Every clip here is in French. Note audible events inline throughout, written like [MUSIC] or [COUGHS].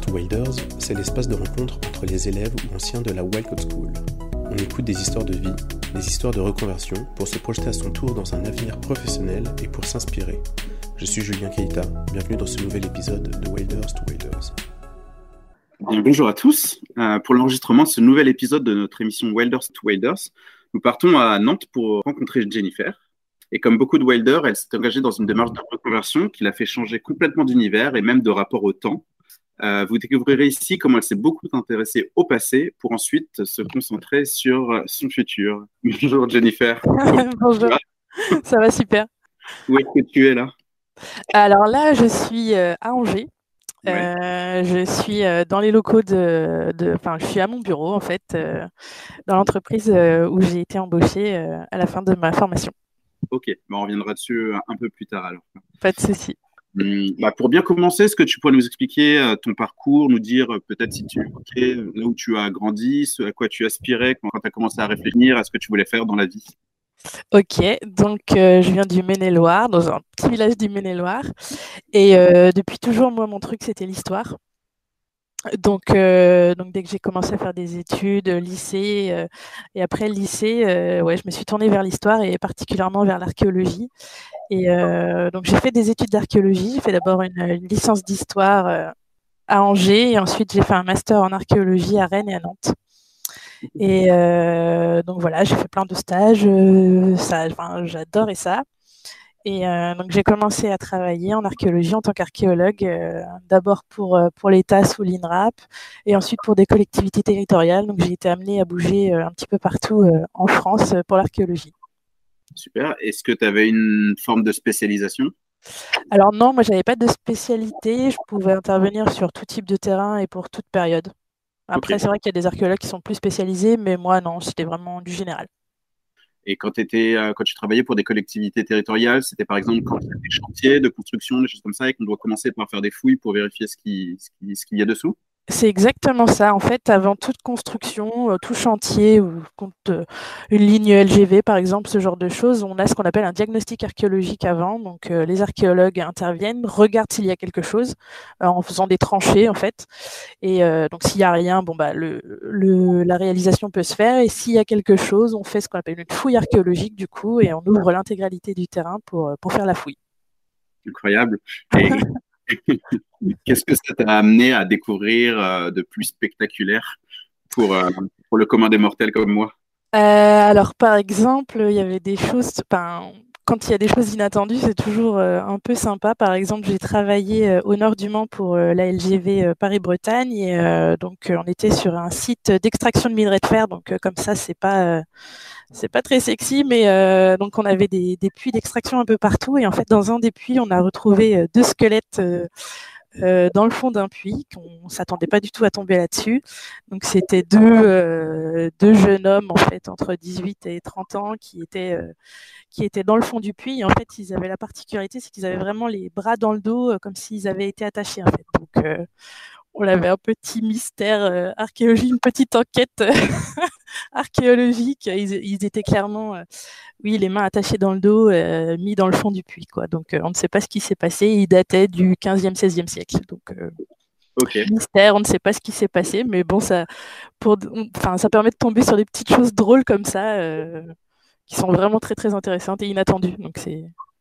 To Wilders, c'est l'espace de rencontre entre les élèves ou anciens de la Wildcat School. On écoute des histoires de vie, des histoires de reconversion pour se projeter à son tour dans un avenir professionnel et pour s'inspirer. Je suis Julien Keita, bienvenue dans ce nouvel épisode de Wilders to Wilders. bonjour à tous. Euh, pour l'enregistrement de ce nouvel épisode de notre émission Wilders to Wilders, nous partons à Nantes pour rencontrer Jennifer. Et comme beaucoup de Wilder, elle s'est engagée dans une démarche de reconversion qui l'a fait changer complètement d'univers et même de rapport au temps. Euh, vous découvrirez ici comment elle s'est beaucoup intéressée au passé pour ensuite se concentrer sur son futur. [LAUGHS] Bonjour Jennifer. [LAUGHS] Bonjour. [LAUGHS] Ça va super. Où est-ce que tu es là? Alors là, je suis euh, à Angers. Euh, je suis dans les locaux de, enfin, je suis à mon bureau en fait, dans l'entreprise où j'ai été embauchée à la fin de ma formation. Ok, bah, on reviendra dessus euh, un peu plus tard alors. Pas de souci. Hum, bah, pour bien commencer, est-ce que tu pourrais nous expliquer euh, ton parcours, nous dire euh, peut-être si tu où tu as grandi, ce à quoi tu aspirais quand, tu as commencé à réfléchir à ce que tu voulais faire dans la vie? Ok, donc je viens du Maine-et-Loire, dans un petit village du Maine-et-Loire. Et depuis toujours, moi, mon truc, c'était l'histoire. Donc, euh, donc dès que j'ai commencé à faire des études, euh, lycée, euh, et après lycée, ouais, je me suis tournée vers l'histoire et particulièrement vers l'archéologie. Et donc j'ai fait des études d'archéologie. J'ai fait d'abord une, licence d'histoire à Angers et ensuite j'ai fait un master en archéologie à Rennes et à Nantes. Et donc voilà, j'ai fait plein de stages. ça, j'adorais ça. Et euh, donc j'ai commencé à travailler en archéologie en tant qu'archéologue, euh, d'abord pour, euh, pour l'État sous l'INRAP et ensuite pour des collectivités territoriales. Donc j'ai été amenée à bouger un petit peu partout en France pour l'archéologie. Super. Est-ce que tu avais une forme de spécialisation? Alors non, moi j'avais pas de spécialité. Je pouvais intervenir sur tout type de terrain et pour toute période. Après, c'est vrai qu'il y a des archéologues qui sont plus spécialisés, mais moi non, c'était vraiment du général. Et quand, étais, euh, quand tu travaillais pour des collectivités territoriales, c'était par exemple quand il y a des chantiers de construction, des choses comme ça, et qu'on doit commencer par faire des fouilles pour vérifier ce qu'il ce qui, y a dessous? C'est exactement ça. En fait, avant toute construction, euh, tout chantier ou euh, une ligne LGV, par exemple, ce genre de choses, on a ce qu'on appelle un diagnostic archéologique avant. Donc, euh, les archéologues interviennent, regardent s'il y a quelque chose en faisant des tranchées, en fait. Et donc, s'il n'y a rien, bon, bah, le, la réalisation peut se faire. Et s'il y a quelque chose, on fait ce qu'on appelle une fouille archéologique, du coup, et on ouvre l'intégralité du terrain pour, pour faire la fouille. Incroyable. [LAUGHS] Qu'est-ce que ça t'a amené à découvrir euh, de plus spectaculaire pour, euh, pour le commun des mortels comme moi? Euh, Alors, par exemple, il y avait des choses. quand il y a des choses inattendues, c'est toujours un peu sympa. Par exemple, j'ai travaillé au nord du Mans pour la LGV Paris-Bretagne et donc on était sur un site d'extraction de minerais de fer. Donc comme ça, c'est pas pas très sexy, mais donc on avait des, puits d'extraction un peu partout. Et en fait, dans un des puits, on a retrouvé deux squelettes dans le fond d'un puits. On s'attendait pas du tout à tomber là-dessus. Donc c'était deux, deux jeunes hommes en fait entre 18 et 30 ans qui étaient qui étaient dans le fond du puits. Et en fait, ils avaient la particularité, c'est qu'ils avaient vraiment les bras dans le dos, comme s'ils avaient été attachés en fait. Donc on avait un petit mystère archéologique, une petite enquête [LAUGHS] [LAUGHS] archéologique. Ils, étaient clairement, euh, oui, les mains attachées dans le dos, euh, mis dans le fond du puits. Quoi. Donc, euh, on ne sait pas ce qui s'est passé. Ils dataient du 15e, 16e siècle. Donc, mystère, on ne sait pas ce qui s'est passé. Mais bon, ça, pour, enfin, ça permet de tomber sur des petites choses drôles comme ça, qui sont vraiment très, très intéressantes et inattendues. Donc,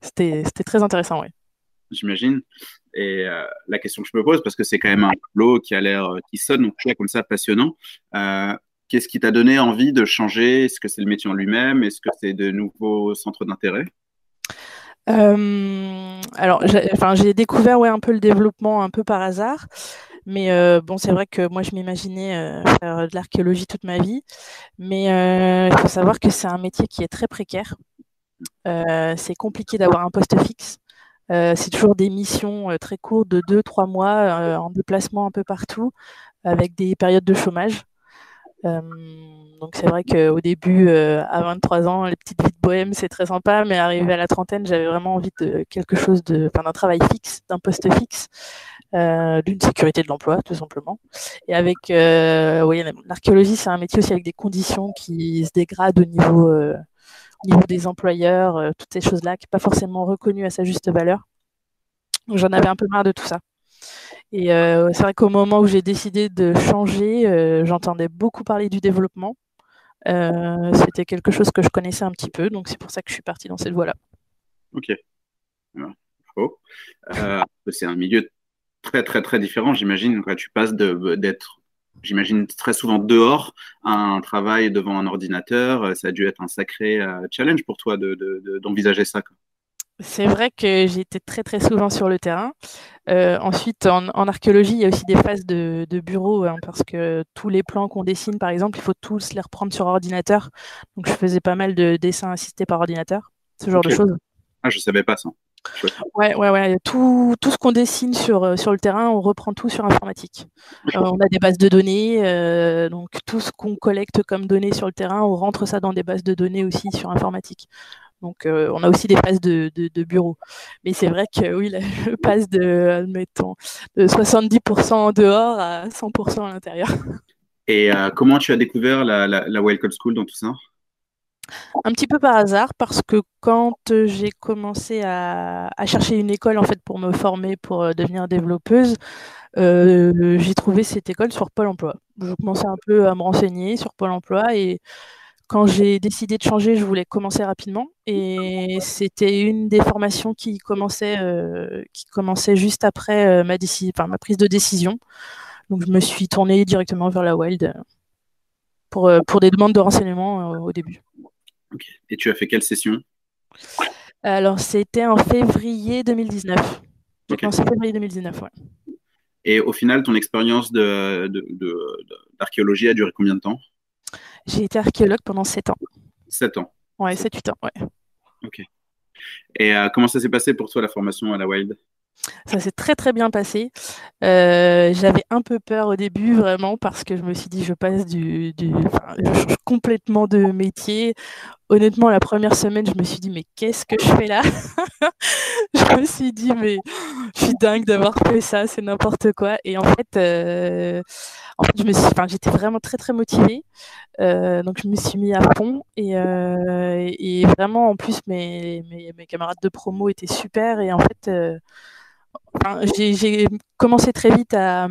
c'était très intéressant, oui. J'imagine. Et la question que je me pose, parce que c'est quand même un lot qui a l'air, qui sonne donc, comme ça passionnant. Qu'est-ce qui t'a donné envie de changer? Est-ce que c'est le métier en lui-même? Est-ce que c'est de nouveaux centres d'intérêt? Euh, alors, j'ai découvert ouais, un peu le développement un peu par hasard. Mais euh, bon, c'est vrai que moi, je m'imaginais euh, faire de l'archéologie toute ma vie. Mais il faut savoir que c'est un métier qui est très précaire. c'est compliqué d'avoir un poste fixe. c'est toujours des missions très courtes de 2-3 mois en déplacement un peu partout, avec des périodes de chômage. Euh, donc c'est vrai qu'au début, euh, à 23 ans, les petites vies de bohème, c'est très sympa, mais arrivé à la trentaine, j'avais vraiment envie de quelque chose de, d'un travail fixe, d'un poste fixe, euh, d'une sécurité de l'emploi, tout simplement. Et avec, oui, l'archéologie, c'est un métier aussi avec des conditions qui se dégradent au niveau, au niveau des employeurs, toutes ces choses-là, qui n'est pas forcément reconnues à sa juste valeur. J'en avais un peu marre de tout ça. Et c'est vrai qu'au moment où j'ai décidé de changer, j'entendais beaucoup parler du développement. C'était quelque chose que je connaissais un petit peu, donc c'est pour ça que je suis partie dans cette voie-là. Ok. c'est un milieu très très très différent, j'imagine. Tu passes d'être j'imagine, très souvent dehors un travail devant un ordinateur. Euh, ça a dû être un sacré euh, challenge pour toi d'envisager de, ça. C'est vrai que j'ai été très très souvent sur le terrain. Euh, ensuite, en, archéologie, il y a aussi des phases de, bureau, hein, parce que tous les plans qu'on dessine, par exemple, il faut tous les reprendre sur ordinateur. Donc, je faisais pas mal de dessins assistés par ordinateur, ce genre de choses. Ah, je savais pas ça. Ouais, ouais, ouais. Tout, tout ce qu'on dessine sur, euh, sur le terrain, on reprend tout sur informatique. Euh, on a des bases de données, euh, donc tout ce qu'on collecte comme données sur le terrain, on rentre ça dans des bases de données aussi sur informatique. Donc, on a aussi des phases de, de, bureau. Mais c'est vrai que oui, [LAUGHS] je passe de, admettons, de 70% dehors à 100% à l'intérieur. Et comment tu as découvert la, la, Code School dans tout ça? Un petit peu par hasard, parce que quand j'ai commencé à, chercher une école en fait pour me former pour euh, devenir développeuse, euh, j'ai trouvé cette école sur Pôle Emploi. Je commençais un peu à me renseigner sur Pôle Emploi et quand j'ai décidé de changer, je voulais commencer rapidement et c'était une des formations qui commençait, euh, qui commençait juste après ma, ma prise de décision. Donc je me suis tournée directement vers la Wild pour, pour des demandes de renseignement au début. Et tu as fait quelle session? Alors, c'était en février 2019. J'ai commencé en février 2019, ouais. Et au final, ton expérience d'archéologie de, de, a duré combien de temps? J'ai été archéologue pendant 7 ans. 7 ans Ouais, 7-8 ans, ouais. Ok. Et euh, comment ça s'est passé pour toi la formation à la Wild? Ça s'est très très bien passé. Euh, j'avais un peu peur au début vraiment parce que je me suis dit je passe du, du je change complètement de métier. Honnêtement, la première semaine, je me suis dit mais qu'est-ce que je fais là? [LAUGHS] Je me suis dit mais je suis dingue d'avoir fait ça, c'est n'importe quoi. Et en fait, euh, en fait, enfin, j'étais vraiment très très motivée. Euh, donc je me suis mis à fond et, et vraiment en plus mes, mes, mes, camarades de promo étaient super et en fait j'ai commencé très vite à,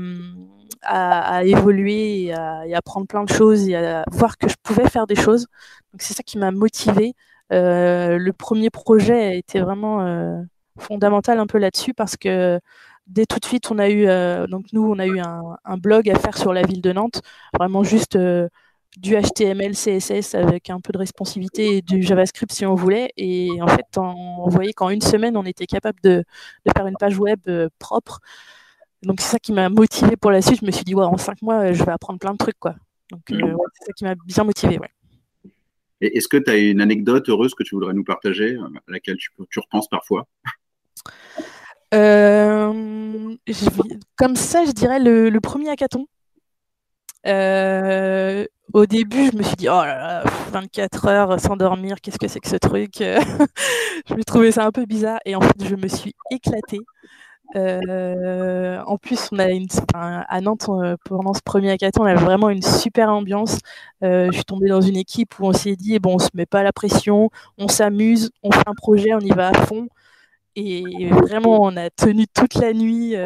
évoluer et à, apprendre plein de choses et à voir que je pouvais faire des choses. Donc c'est ça qui m'a motivée. Euh, le premier projet été vraiment euh, fondamental un peu là-dessus parce que dès tout de suite, on a eu, euh, donc nous, on a eu un, blog à faire sur la ville de Nantes, vraiment juste du HTML, CSS avec un peu de responsivité et du JavaScript si on voulait. Et en fait, on voyait qu'en une semaine, on était capable de, faire une page web propre. Donc c'est ça qui m'a motivé pour la suite. Je me suis dit, ouais, en cinq mois, je vais apprendre plein de trucs. Quoi. Donc euh, mm. c'est ça qui m'a bien motivé. Ouais. Est-ce que tu as une anecdote heureuse que tu voudrais nous partager, à laquelle tu, tu repenses parfois? Euh, Comme ça, je dirais le, le premier hackathon. Euh, au début, je me suis dit, oh là là, 24 heures sans dormir, qu'est-ce que c'est que ce truc? [LAUGHS] Je me trouvais ça un peu bizarre et en fait, je me suis éclatée. Euh, en plus, on a une, à Nantes, pendant ce premier hackathon, on avait vraiment une super ambiance. Euh, je suis tombée dans une équipe où on s'est dit, bon, on se met pas la pression, on s'amuse, on fait un projet, on y va à fond. Et vraiment, on a tenu toute la nuit.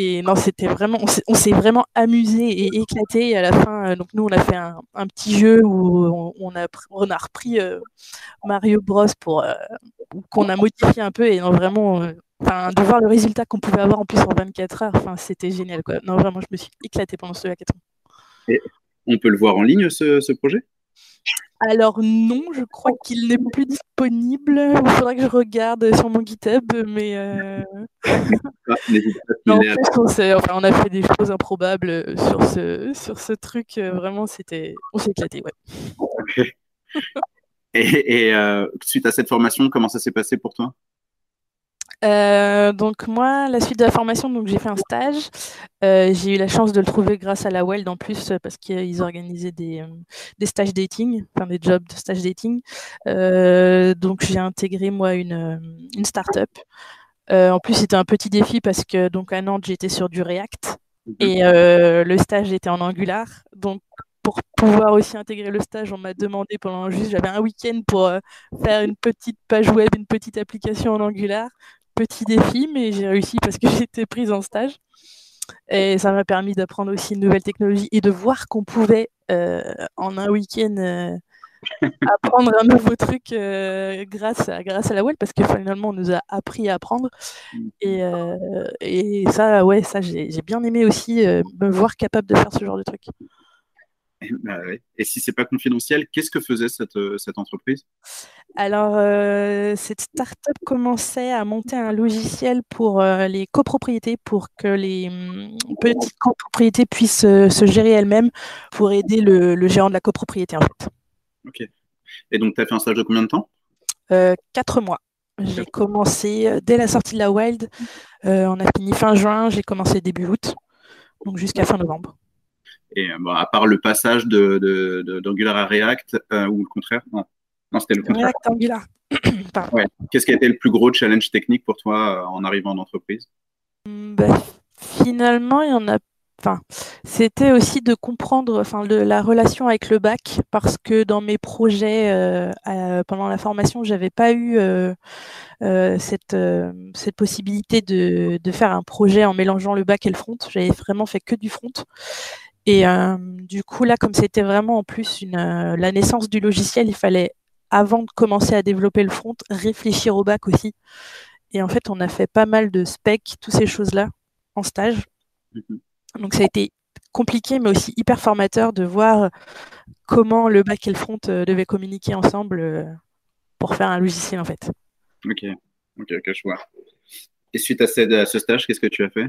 Et non, c'était vraiment, on s'est vraiment amusé et éclaté. Et à la fin, euh, donc nous, on a fait un, petit jeu où on, a, repris euh, Mario Bros pour euh, qu'on a modifié un peu et non, vraiment, de voir le résultat qu'on pouvait avoir en plus en 24 heures, enfin, c'était génial. Quoi. Non, vraiment, je me suis éclaté pendant ce hackathon. Et on peut le voir en ligne, ce projet? Alors non, je crois qu'il n'est plus disponible. Il faudra que je regarde sur mon GitHub, mais euh... Ah, [LAUGHS] on, a fait des choses improbables sur ce, sur ce truc. Vraiment, c'était, on s'est éclaté, ouais. Et, euh, suite à cette formation, comment ça s'est passé pour toi? Euh, donc moi, la suite de la formation, donc j'ai fait un stage. Euh, j'ai eu la chance de le trouver grâce à la Weld en plus parce qu'ils organisaient des, euh, des stages dating, enfin des jobs de stage dating. donc j'ai intégré moi une, une start-up. en plus, c'était un petit défi parce que donc à Nantes, j'étais sur du React mhm. et le stage était en Angular. Donc pour pouvoir aussi intégrer le stage, on m'a demandé pendant juste, j'avais un week-end pour faire une petite page web, une petite application en Angular petit défi, mais j'ai réussi parce que [LAUGHS] j'étais prise en stage. Et ça m'a permis d'apprendre aussi une nouvelle technologie et de voir qu'on pouvait, en un week-end, [LAUGHS] apprendre un nouveau truc euh, grâce, à, grâce à la web parce que finalement on nous a appris à apprendre et, euh, et ça ouais ça j'ai bien aimé aussi euh, me voir capable de faire ce genre de truc. [LAUGHS] Bah et si c'est pas confidentiel, qu'est-ce que faisait cette, cette entreprise? Alors, cette start-up commençait à monter un logiciel pour les copropriétés, pour que les hum, petites copropriétés puissent se gérer elles-mêmes, pour aider le, le, gérant de la copropriété en fait. Ok. Et donc, tu as fait un stage de combien de temps? Euh, Quatre mois. J'ai commencé euh, dès la sortie de la Wild. Euh, on a fini fin juin, j'ai commencé début août, donc jusqu'à fin novembre. Et bon, à part le passage d'Angular de, de, à React, ou le contraire Non, non c'était le contraire. React Angular. [COUGHS] ouais. Qu'est-ce qui a été le plus gros challenge technique pour toi en arrivant en entreprise? Bah, Finalement, il y en a enfin, c'était aussi de comprendre enfin, la relation avec le bac, parce que dans mes projets euh, pendant la formation, j'avais pas eu euh, euh, cette, cette possibilité de, de, faire un projet en mélangeant le bac et le front. J'avais vraiment fait que du front. Et du coup, là, comme c'était vraiment en plus une, la naissance du logiciel, il fallait, avant de commencer à développer le front, réfléchir au bac aussi. Et en fait, on a fait pas mal de specs, toutes ces choses-là, en stage. Mmh donc ça a été compliqué, mais aussi hyper formateur de voir comment le back et le front euh, devaient communiquer ensemble euh, pour faire un logiciel en fait. Ok, ok, ok, je vois. Et suite à, ce stage, qu'est-ce que tu as fait?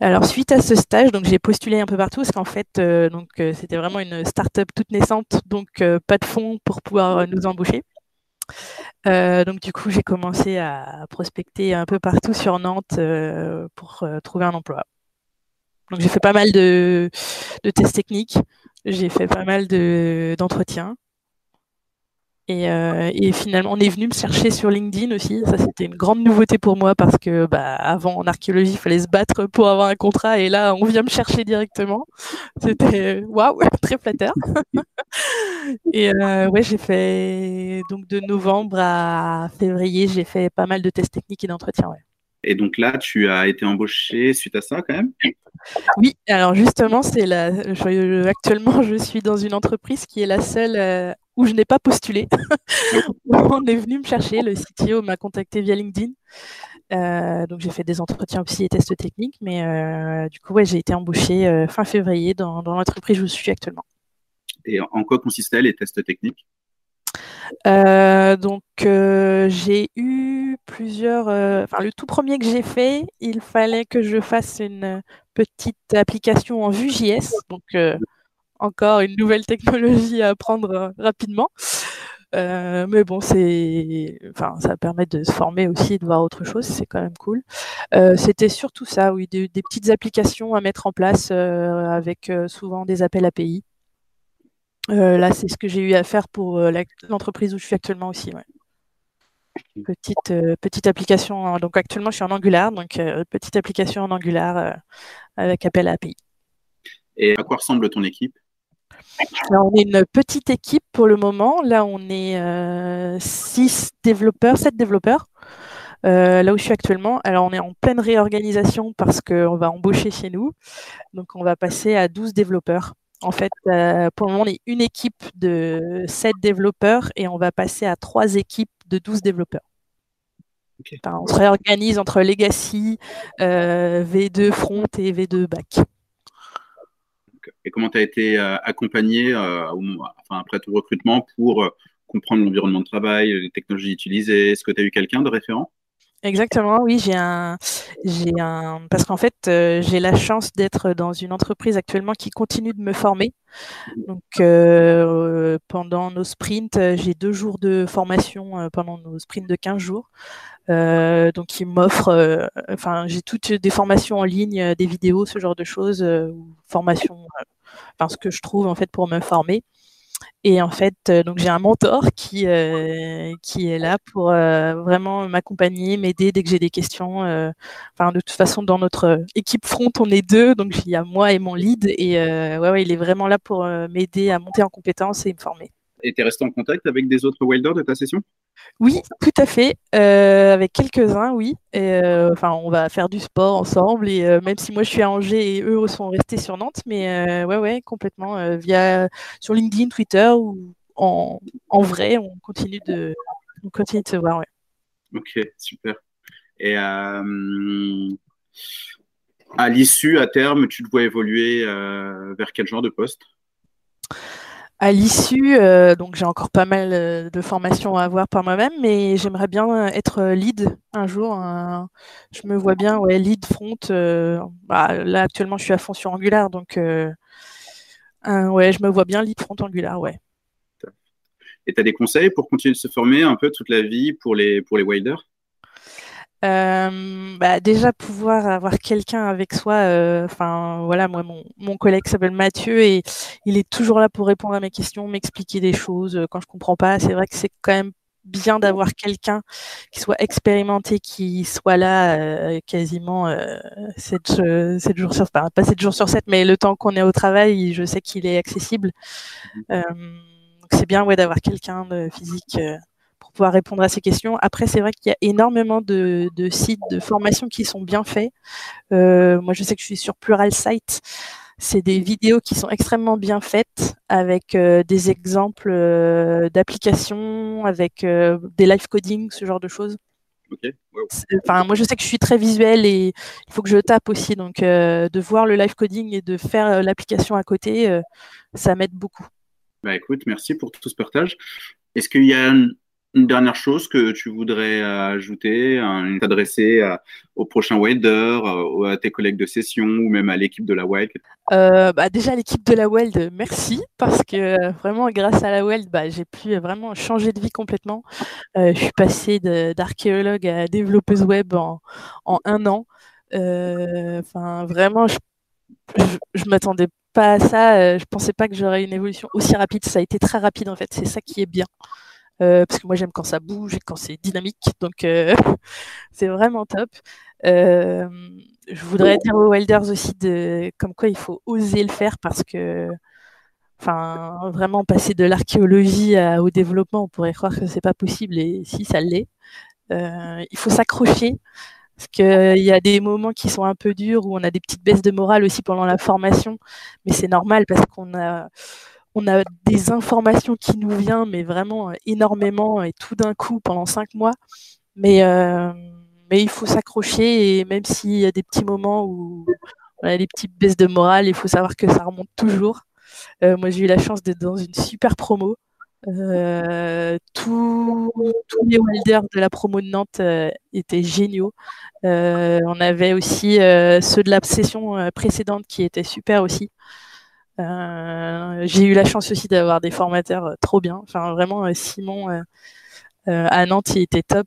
Alors suite à ce stage, donc j'ai postulé un peu partout parce qu'en fait, euh, donc c'était vraiment une start-up toute naissante, donc pas de fonds pour pouvoir nous embaucher. donc du coup, j'ai commencé à prospecter un peu partout sur Nantes pour trouver un emploi. Donc j'ai fait pas mal de, tests techniques, j'ai fait pas mal d'entretiens. Euh, et, finalement, on est venu me chercher sur LinkedIn aussi. Ça, c'était une grande nouveauté pour moi parce que, bah, avant, en archéologie, il fallait se battre pour avoir un contrat. Et là, on vient me chercher directement. C'était waouh, [LAUGHS] très flatteur. [LAUGHS] et euh, ouais, j'ai fait donc de novembre à février, j'ai fait pas mal de tests techniques et d'entretiens. Ouais. Et donc là, tu as été embauché suite à ça quand même? Oui, alors justement, c'est la... actuellement, je suis dans une entreprise qui est la seule euh, où je n'ai pas postulé. [LAUGHS] On est venu me chercher, le CTO m'a contacté via LinkedIn. Euh, donc j'ai fait des entretiens aussi et tests techniques, mais euh, du coup, ouais, j'ai été embauché fin février dans, dans l'entreprise où je suis actuellement. Et en quoi consistaient les tests techniques? Euh, donc euh, j'ai eu plusieurs. Euh, enfin, le tout premier que j'ai fait, il fallait que je fasse une petite application en Vue.js. Donc encore une nouvelle technologie à apprendre rapidement. mais bon, c'est, enfin, ça permet de se former aussi, de voir autre chose. C'est quand même cool. C'était surtout ça, oui, des, petites applications à mettre en place avec souvent des appels API. Euh, là, c'est ce que j'ai eu à faire pour euh, l'entreprise où je suis actuellement aussi. Petite, euh, petite application. Donc actuellement, je suis en Angular, donc petite application en Angular avec appel à API. Et à quoi ressemble ton équipe? On est une petite équipe pour le moment. Là, on est 6 développeurs, 7 développeurs. là où je suis actuellement. Alors, on est en pleine réorganisation parce qu'on va embaucher chez nous. Donc, on va passer à 12 développeurs. En fait, euh, pour le moment, on est une équipe de 7 développeurs et on va passer à trois équipes de 12 développeurs. on se réorganise entre Legacy, euh, V2 Front et V2 Back. Et comment tu as été euh, accompagné après tout recrutement pour comprendre l'environnement de travail, les technologies utilisées? Est-ce que tu as eu quelqu'un de référent? Exactement, oui, j'ai un, j'ai un, parce qu'en fait, euh, j'ai la chance d'être dans une entreprise actuellement qui continue de me former. Donc, euh, pendant nos sprints, j'ai deux jours de formation euh, pendant nos sprints de 15 jours. donc, ils m'offrent, enfin, j'ai toutes des formations en ligne, des vidéos, ce genre de choses, formation, enfin, ce que je trouve en fait pour me former. Et en fait, euh, donc j'ai un mentor qui, euh, qui est là pour euh, vraiment m'accompagner, m'aider dès que j'ai des questions. enfin, de toute façon, dans notre équipe front, on est deux, donc il y a moi et mon lead. Et ouais, ouais, il est vraiment là pour m'aider à monter en compétences et me former. Et tu es resté en contact avec des autres wilders de ta session? Oui, tout à fait. Euh, avec quelques-uns, oui. Euh, enfin, on va faire du sport ensemble. Et euh, même si moi je suis à Angers et eux sont restés sur Nantes, mais ouais, ouais, complètement. via sur LinkedIn, Twitter ou en, en, vrai, on continue de, on continue de se voir. Ouais. Ok, super. Et à l'issue, à terme, tu te vois évoluer vers quel genre de poste? À l'issue, euh, donc j'ai encore pas mal euh, de formations à avoir par moi-même, mais j'aimerais bien être lead un jour. je me vois bien, ouais, lead front. Euh, bah, là actuellement, je suis à fond sur Angular, donc ouais, je me vois bien lead front Angular, ouais. Et tu as des conseils pour continuer de se former un peu toute la vie pour les pour les wilders euh, bah, déjà pouvoir avoir quelqu'un avec soi. Euh, enfin voilà, moi mon, mon collègue s'appelle Mathieu et il est toujours là pour répondre à mes questions, m'expliquer des choses euh, quand je comprends pas. C'est vrai que c'est quand même bien d'avoir quelqu'un qui soit expérimenté, qui soit là euh, quasiment euh, 7, 7, jours sur, enfin, pas 7 jours sur 7, mais le temps qu'on est au travail, je sais qu'il est accessible. Mmh. c'est bien ouais, d'avoir quelqu'un de physique pouvoir répondre à ces questions. Après, c'est vrai qu'il y a énormément de, sites de formation qui sont bien faits. Euh, moi, je sais que je suis sur Plural Site. C'est des vidéos qui sont extrêmement bien faites avec euh, des exemples euh, d'applications, avec des live coding, ce genre de choses. Enfin, moi, je sais que je suis très visuel et il faut que je tape aussi. Donc, de voir le live coding et de faire l'application à côté, ça m'aide beaucoup. Bah, écoute, merci pour tout ce partage. Est-ce qu'il y a une dernière chose que tu voudrais ajouter, t'adresser au prochain Welder, euh, à tes collègues de session ou même à l'équipe de la Weld euh, bah Déjà, l'équipe de la Weld, merci, parce que euh, vraiment, grâce à la Weld, bah, j'ai pu vraiment changer de vie complètement. je suis passée d'archéologue à développeuse web en, un an. Enfin, vraiment, je, je, m'attendais pas à ça. Je pensais pas que j'aurais une évolution aussi rapide. Ça a été très rapide en fait. C'est ça qui est bien. Euh, parce que moi j'aime quand ça bouge et quand c'est dynamique, donc euh, [LAUGHS] c'est vraiment top. Euh, je voudrais dire aux Welders aussi de, comme quoi il faut oser le faire parce que, enfin, vraiment passer de l'archéologie au développement, on pourrait croire que c'est pas possible et si ça l'est, il faut s'accrocher parce qu'il y a des moments qui sont un peu durs où on a des petites baisses de morale aussi pendant la formation, mais c'est normal parce qu'on a on a des informations qui nous viennent, mais vraiment euh, énormément et tout d'un coup pendant cinq mois. Mais, euh, mais il faut s'accrocher et même s'il y a des petits moments où on a des petites baisses de morale, il faut savoir que ça remonte toujours. Euh, moi, j'ai eu la chance d'être dans une super promo. tous, les welders de la promo de Nantes étaient géniaux. on avait aussi ceux de la session précédente qui étaient super aussi. Euh, j'ai eu la chance aussi d'avoir des formateurs euh, trop bien. Enfin, vraiment, euh, Simon à Nantes, il était top.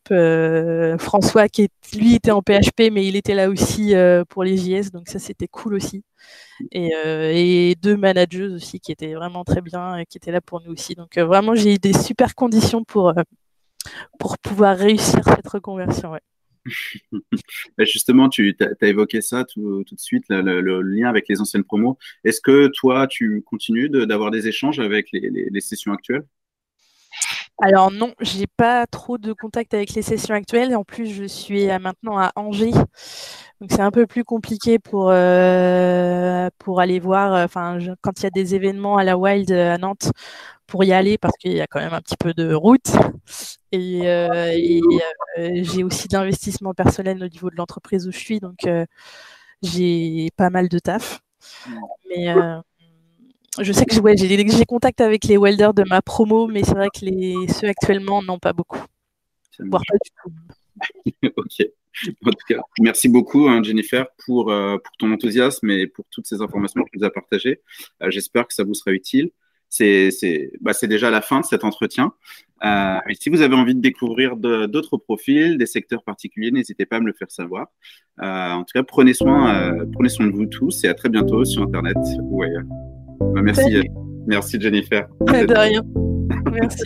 François, qui lui était en PHP, mais il était là aussi pour les JS, donc ça c'était cool aussi. Et, deux managers aussi qui étaient vraiment très bien, et qui étaient là pour nous aussi. Donc vraiment, j'ai eu des super conditions pour, pour pouvoir réussir cette reconversion. Ouais. Justement, tu as, évoqué ça tout, de suite, le, lien avec les anciennes promos. Est-ce que toi, tu continues d'avoir des échanges avec les, sessions actuelles? Alors non, j'ai pas trop de contact avec les sessions actuelles. En plus, je suis maintenant à Angers, donc c'est un peu plus compliqué pour euh, pour aller voir. Enfin, quand il y a des événements à la Wild à Nantes, pour y aller parce qu'il y a quand même un petit peu de route. Et, euh, euh, j'ai aussi d'investissement personnel au niveau de l'entreprise où je suis, donc euh, j'ai pas mal de taf. Mais je sais que j'ai contact avec les welders de ma promo, mais c'est vrai que les, ceux actuellement n'ont pas beaucoup. Voire pas du tout. [LAUGHS] ok. En tout cas, merci beaucoup, hein, Jennifer, pour, pour ton enthousiasme et pour toutes ces informations que tu nous as partagées. J'espère que ça vous sera utile c'est bah, déjà la fin de cet entretien. Euh, si vous avez envie de découvrir d'autres profils, des secteurs particuliers, n'hésitez pas à me le faire savoir. Euh, en tout cas, prenez soin, euh, prenez soin de vous tous et à très bientôt sur Internet ou ailleurs. Bah, merci, merci Jennifer. De rien. Merci.